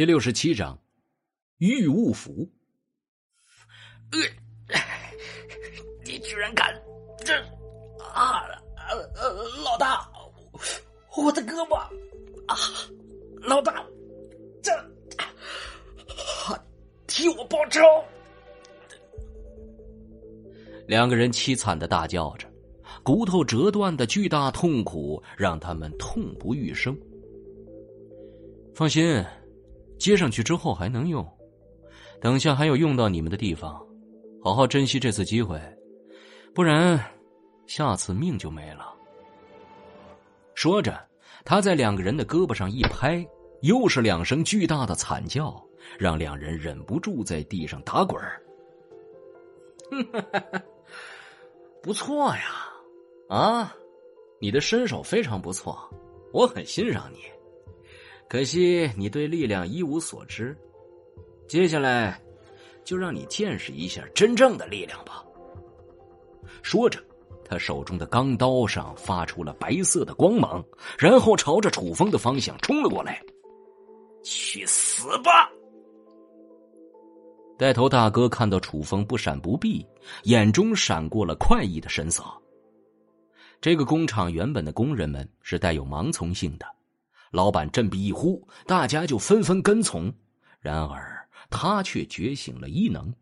第六十七章，御物符。呃，你居然敢这啊老大，我的胳膊啊，老大，这替我报仇！两个人凄惨的大叫着，骨头折断的巨大痛苦让他们痛不欲生。放心。接上去之后还能用，等下还有用到你们的地方，好好珍惜这次机会，不然下次命就没了。说着，他在两个人的胳膊上一拍，又是两声巨大的惨叫，让两人忍不住在地上打滚儿。不错呀，啊，你的身手非常不错，我很欣赏你。可惜你对力量一无所知，接下来就让你见识一下真正的力量吧。说着，他手中的钢刀上发出了白色的光芒，然后朝着楚风的方向冲了过来。去死吧！带头大哥看到楚风不闪不避，眼中闪过了快意的神色。这个工厂原本的工人们是带有盲从性的。老板振臂一呼，大家就纷纷跟从。然而他却觉醒了异能，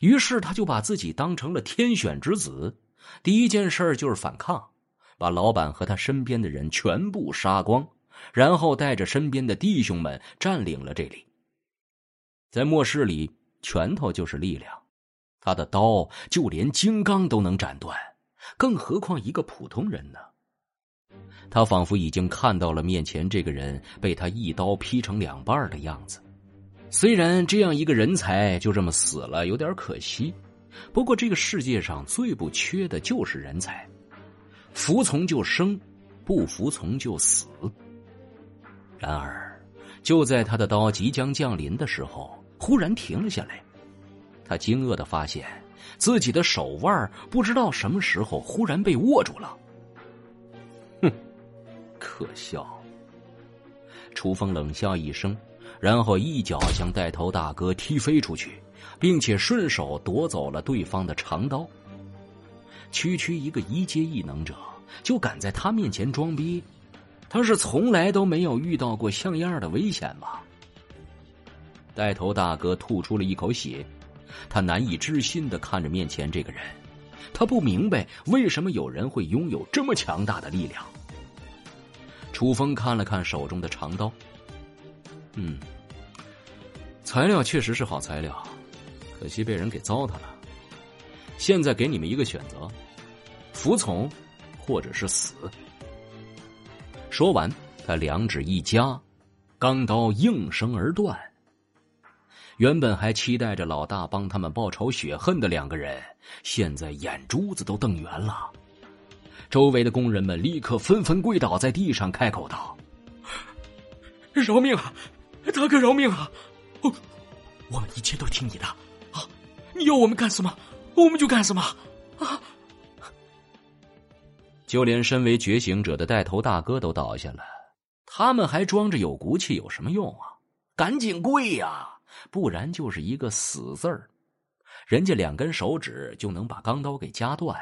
于是他就把自己当成了天选之子。第一件事就是反抗，把老板和他身边的人全部杀光，然后带着身边的弟兄们占领了这里。在末世里，拳头就是力量，他的刀就连金刚都能斩断，更何况一个普通人呢？他仿佛已经看到了面前这个人被他一刀劈成两半的样子。虽然这样一个人才就这么死了，有点可惜。不过这个世界上最不缺的就是人才，服从就生，不服从就死。然而，就在他的刀即将降临的时候，忽然停了下来。他惊愕的发现，自己的手腕不知道什么时候忽然被握住了。可笑！楚风冷笑一声，然后一脚将带头大哥踢飞出去，并且顺手夺走了对方的长刀。区区一个一阶异能者，就敢在他面前装逼？他是从来都没有遇到过像样的危险吗？带头大哥吐出了一口血，他难以置信的看着面前这个人，他不明白为什么有人会拥有这么强大的力量。楚风看了看手中的长刀，嗯，材料确实是好材料，可惜被人给糟蹋了。现在给你们一个选择：服从，或者是死。说完，他两指一夹，钢刀应声而断。原本还期待着老大帮他们报仇雪恨的两个人，现在眼珠子都瞪圆了。周围的工人们立刻纷纷跪倒在地上，开口道：“饶命啊，大哥饶命啊！我我们一切都听你的啊！你要我们干什么，我们就干什么啊！” 就连身为觉醒者的带头大哥都倒下了，他们还装着有骨气有什么用啊？赶紧跪呀，不然就是一个死字儿，人家两根手指就能把钢刀给夹断。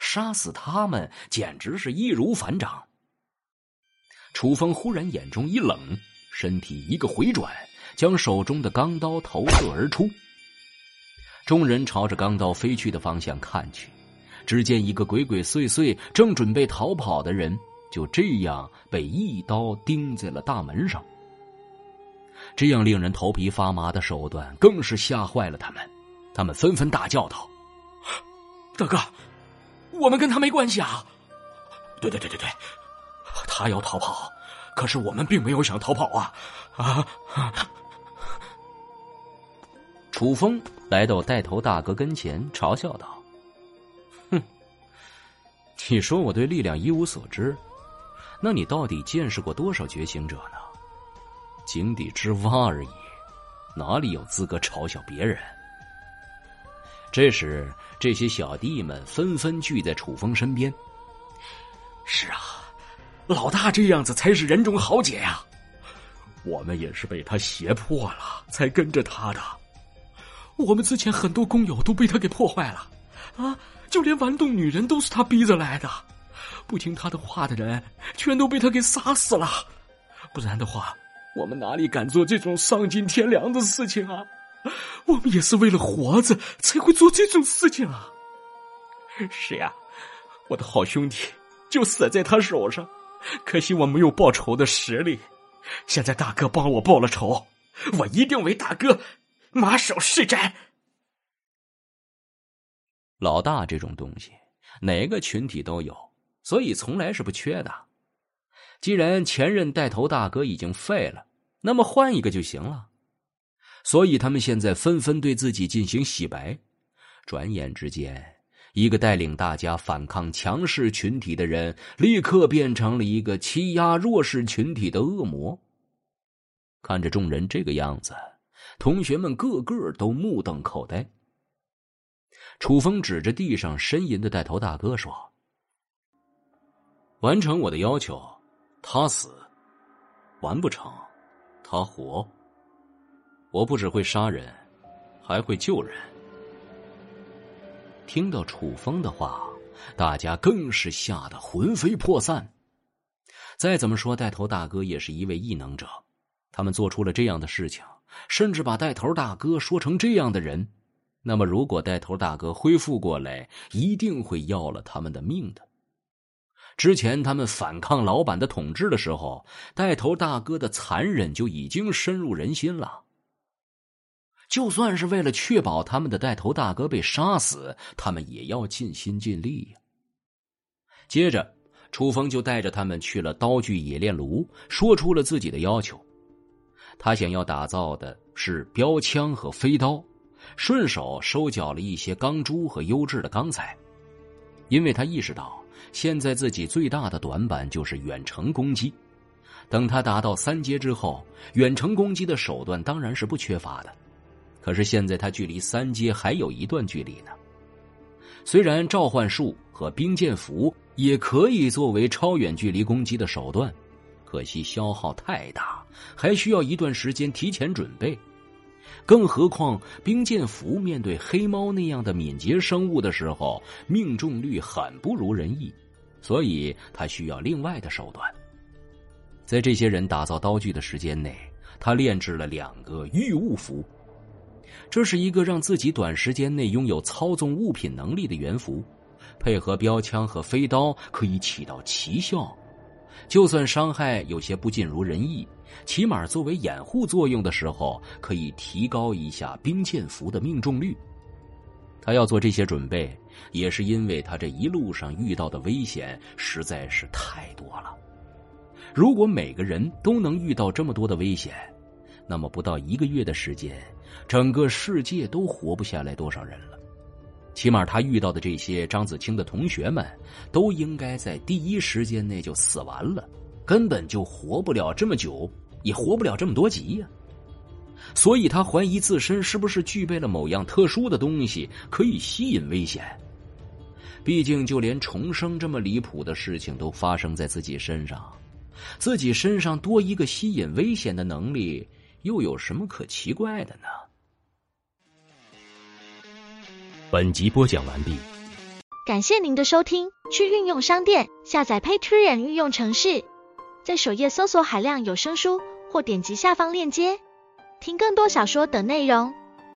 杀死他们简直是易如反掌。楚风忽然眼中一冷，身体一个回转，将手中的钢刀投射而出。众人朝着钢刀飞去的方向看去，只见一个鬼鬼祟祟、正准备逃跑的人，就这样被一刀钉在了大门上。这样令人头皮发麻的手段，更是吓坏了他们。他们纷纷大叫道：“ 大哥！”我们跟他没关系啊！对对对对对，他要逃跑，可是我们并没有想逃跑啊！啊！楚风来到带头大哥跟前，嘲笑道：“哼，你说我对力量一无所知，那你到底见识过多少觉醒者呢？井底之蛙而已，哪里有资格嘲笑别人？”这时，这些小弟们纷纷聚在楚风身边。是啊，老大这样子才是人中豪杰呀！我们也是被他胁迫了，才跟着他的。我们之前很多工友都被他给破坏了，啊，就连玩弄女人都是他逼着来的。不听他的话的人，全都被他给杀死了。不然的话，我们哪里敢做这种丧尽天良的事情啊？我们也是为了活着才会做这种事情啊。是呀，我的好兄弟就死在他手上，可惜我没有报仇的实力。现在大哥帮我报了仇，我一定为大哥马首是瞻。老大这种东西，哪个群体都有，所以从来是不缺的。既然前任带头大哥已经废了，那么换一个就行了。所以他们现在纷纷对自己进行洗白。转眼之间，一个带领大家反抗强势群体的人，立刻变成了一个欺压弱势群体的恶魔。看着众人这个样子，同学们个个都目瞪口呆。楚风指着地上呻吟的带头大哥说：“完成我的要求，他死；完不成，他活。我不只会杀人，还会救人。”听到楚风的话，大家更是吓得魂飞魄散。再怎么说，带头大哥也是一位异能者，他们做出了这样的事情，甚至把带头大哥说成这样的人。那么，如果带头大哥恢复过来，一定会要了他们的命的。之前他们反抗老板的统治的时候，带头大哥的残忍就已经深入人心了。就算是为了确保他们的带头大哥被杀死，他们也要尽心尽力呀。接着，楚风就带着他们去了刀具冶炼炉，说出了自己的要求。他想要打造的是标枪和飞刀，顺手收缴了一些钢珠和优质的钢材，因为他意识到现在自己最大的短板就是远程攻击。等他达到三阶之后，远程攻击的手段当然是不缺乏的。可是现在他距离三阶还有一段距离呢。虽然召唤术和冰剑符也可以作为超远距离攻击的手段，可惜消耗太大，还需要一段时间提前准备。更何况冰剑符面对黑猫那样的敏捷生物的时候，命中率很不如人意，所以他需要另外的手段。在这些人打造刀具的时间内，他炼制了两个御物符。这是一个让自己短时间内拥有操纵物品能力的元符，配合标枪和飞刀可以起到奇效。就算伤害有些不尽如人意，起码作为掩护作用的时候，可以提高一下冰剑符的命中率。他要做这些准备，也是因为他这一路上遇到的危险实在是太多了。如果每个人都能遇到这么多的危险，那么不到一个月的时间，整个世界都活不下来多少人了，起码他遇到的这些张子清的同学们，都应该在第一时间内就死完了，根本就活不了这么久，也活不了这么多集呀。所以他怀疑自身是不是具备了某样特殊的东西，可以吸引危险。毕竟就连重生这么离谱的事情都发生在自己身上，自己身上多一个吸引危险的能力，又有什么可奇怪的呢？本集播讲完毕，感谢您的收听。去运用商店下载 Patreon 运用城市，在首页搜索海量有声书，或点击下方链接听更多小说等内容。